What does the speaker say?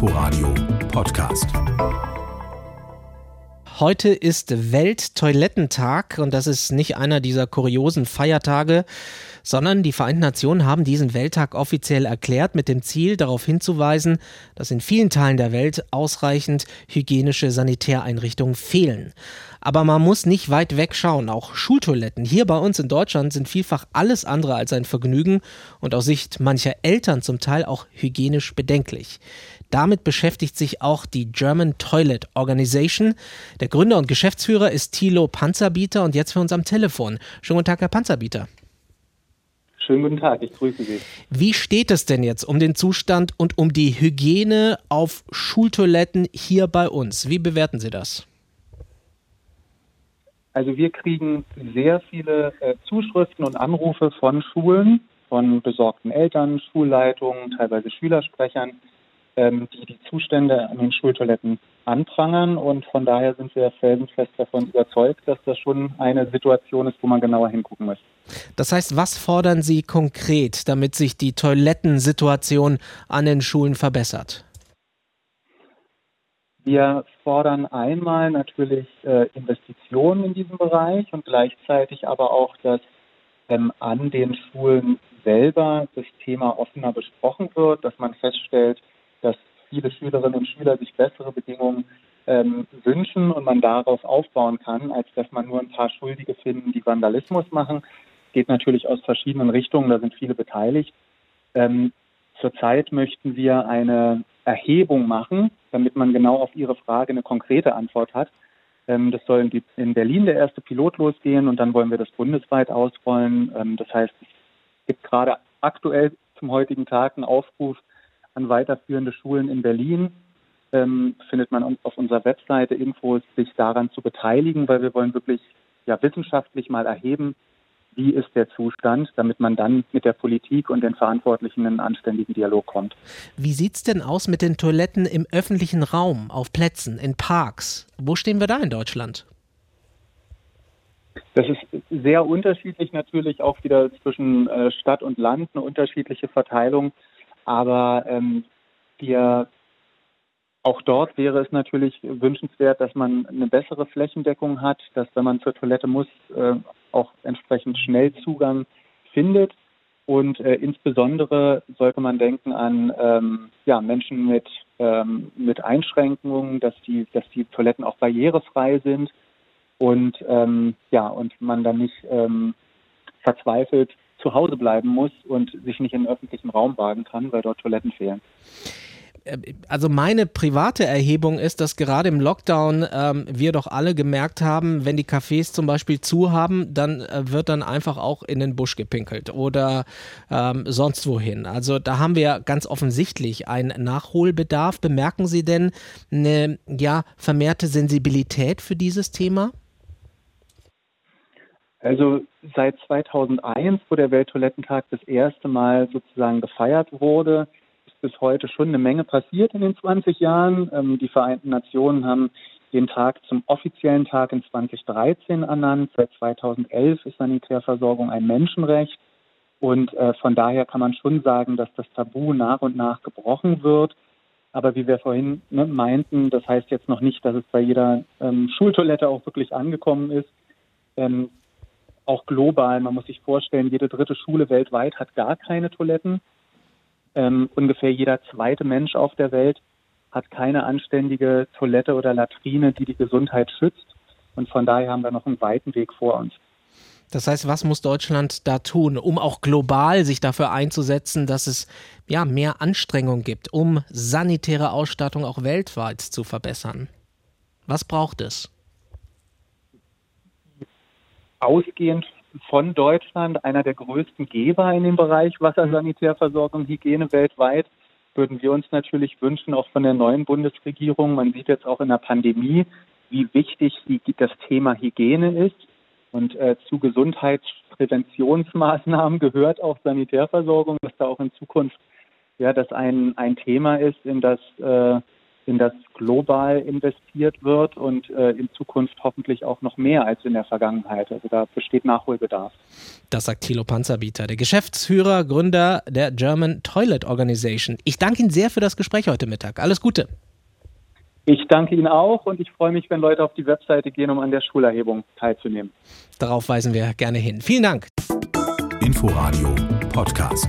Inforadio Podcast. Heute ist Welttoilettentag und das ist nicht einer dieser kuriosen Feiertage, sondern die Vereinten Nationen haben diesen Welttag offiziell erklärt mit dem Ziel, darauf hinzuweisen, dass in vielen Teilen der Welt ausreichend hygienische Sanitäreinrichtungen fehlen. Aber man muss nicht weit wegschauen. Auch Schultoiletten hier bei uns in Deutschland sind vielfach alles andere als ein Vergnügen und aus Sicht mancher Eltern zum Teil auch hygienisch bedenklich. Damit beschäftigt sich auch die German Toilet Organization. Der Gründer und Geschäftsführer ist Thilo Panzerbieter und jetzt für uns am Telefon. Schönen guten Tag, Herr Panzerbieter. Schönen guten Tag, ich grüße Sie. Wie steht es denn jetzt um den Zustand und um die Hygiene auf Schultoiletten hier bei uns? Wie bewerten Sie das? Also wir kriegen sehr viele äh, Zuschriften und Anrufe von Schulen, von besorgten Eltern, Schulleitungen, teilweise Schülersprechern, ähm, die die Zustände an den Schultoiletten anprangern. Und von daher sind wir felsenfest davon überzeugt, dass das schon eine Situation ist, wo man genauer hingucken muss. Das heißt, was fordern Sie konkret, damit sich die Toilettensituation an den Schulen verbessert? Wir fordern einmal natürlich äh, Investitionen in diesem Bereich und gleichzeitig aber auch, dass ähm, an den Schulen selber das Thema offener besprochen wird, dass man feststellt, viele Schülerinnen und Schüler sich bessere Bedingungen ähm, wünschen und man darauf aufbauen kann, als dass man nur ein paar Schuldige finden, die Vandalismus machen. Geht natürlich aus verschiedenen Richtungen, da sind viele beteiligt. Ähm, zurzeit möchten wir eine Erhebung machen, damit man genau auf Ihre Frage eine konkrete Antwort hat. Ähm, das soll in Berlin der erste Pilot losgehen und dann wollen wir das bundesweit ausrollen. Ähm, das heißt, es gibt gerade aktuell zum heutigen Tag einen Aufruf an weiterführende Schulen in Berlin. Ähm, findet man auf unserer Webseite Infos, sich daran zu beteiligen, weil wir wollen wirklich ja, wissenschaftlich mal erheben, wie ist der Zustand, damit man dann mit der Politik und den Verantwortlichen in einen anständigen Dialog kommt. Wie sieht es denn aus mit den Toiletten im öffentlichen Raum, auf Plätzen, in Parks? Wo stehen wir da in Deutschland? Das ist sehr unterschiedlich natürlich auch wieder zwischen äh, Stadt und Land, eine unterschiedliche Verteilung. Aber ähm, wir auch dort wäre es natürlich wünschenswert, dass man eine bessere Flächendeckung hat, dass wenn man zur Toilette muss, äh, auch entsprechend schnell Zugang findet. Und äh, insbesondere sollte man denken an ähm, ja, Menschen mit, ähm, mit Einschränkungen, dass die, dass die Toiletten auch barrierefrei sind und ähm, ja, und man dann nicht ähm, verzweifelt zu Hause bleiben muss und sich nicht in den öffentlichen Raum wagen kann, weil dort Toiletten fehlen äh, also meine private Erhebung ist, dass gerade im Lockdown ähm, wir doch alle gemerkt haben, wenn die Cafés zum Beispiel zu haben, dann äh, wird dann einfach auch in den Busch gepinkelt oder ähm, sonst wohin. Also da haben wir ganz offensichtlich einen Nachholbedarf. Bemerken Sie denn eine ja, vermehrte Sensibilität für dieses Thema? Also seit 2001, wo der Welttoilettentag das erste Mal sozusagen gefeiert wurde, ist bis heute schon eine Menge passiert in den 20 Jahren. Ähm, die Vereinten Nationen haben den Tag zum offiziellen Tag in 2013 ernannt. Seit 2011 ist Sanitärversorgung ein Menschenrecht. Und äh, von daher kann man schon sagen, dass das Tabu nach und nach gebrochen wird. Aber wie wir vorhin ne, meinten, das heißt jetzt noch nicht, dass es bei jeder ähm, Schultoilette auch wirklich angekommen ist. Ähm, auch global. Man muss sich vorstellen, jede dritte Schule weltweit hat gar keine Toiletten. Ähm, ungefähr jeder zweite Mensch auf der Welt hat keine anständige Toilette oder Latrine, die die Gesundheit schützt. Und von daher haben wir noch einen weiten Weg vor uns. Das heißt, was muss Deutschland da tun, um auch global sich dafür einzusetzen, dass es ja mehr Anstrengung gibt, um sanitäre Ausstattung auch weltweit zu verbessern? Was braucht es? Ausgehend von Deutschland, einer der größten Geber in dem Bereich Wassersanitärversorgung, Hygiene weltweit, würden wir uns natürlich wünschen, auch von der neuen Bundesregierung. Man sieht jetzt auch in der Pandemie, wie wichtig das Thema Hygiene ist. Und äh, zu Gesundheitspräventionsmaßnahmen gehört auch Sanitärversorgung, dass da auch in Zukunft ja, das ein, ein Thema ist, in das äh, in das global investiert wird und äh, in Zukunft hoffentlich auch noch mehr als in der Vergangenheit. Also da besteht Nachholbedarf. Das sagt Thilo Panzerbieter, der Geschäftsführer, Gründer der German Toilet Organization. Ich danke Ihnen sehr für das Gespräch heute Mittag. Alles Gute. Ich danke Ihnen auch und ich freue mich, wenn Leute auf die Webseite gehen, um an der Schulerhebung teilzunehmen. Darauf weisen wir gerne hin. Vielen Dank. Inforadio Podcast.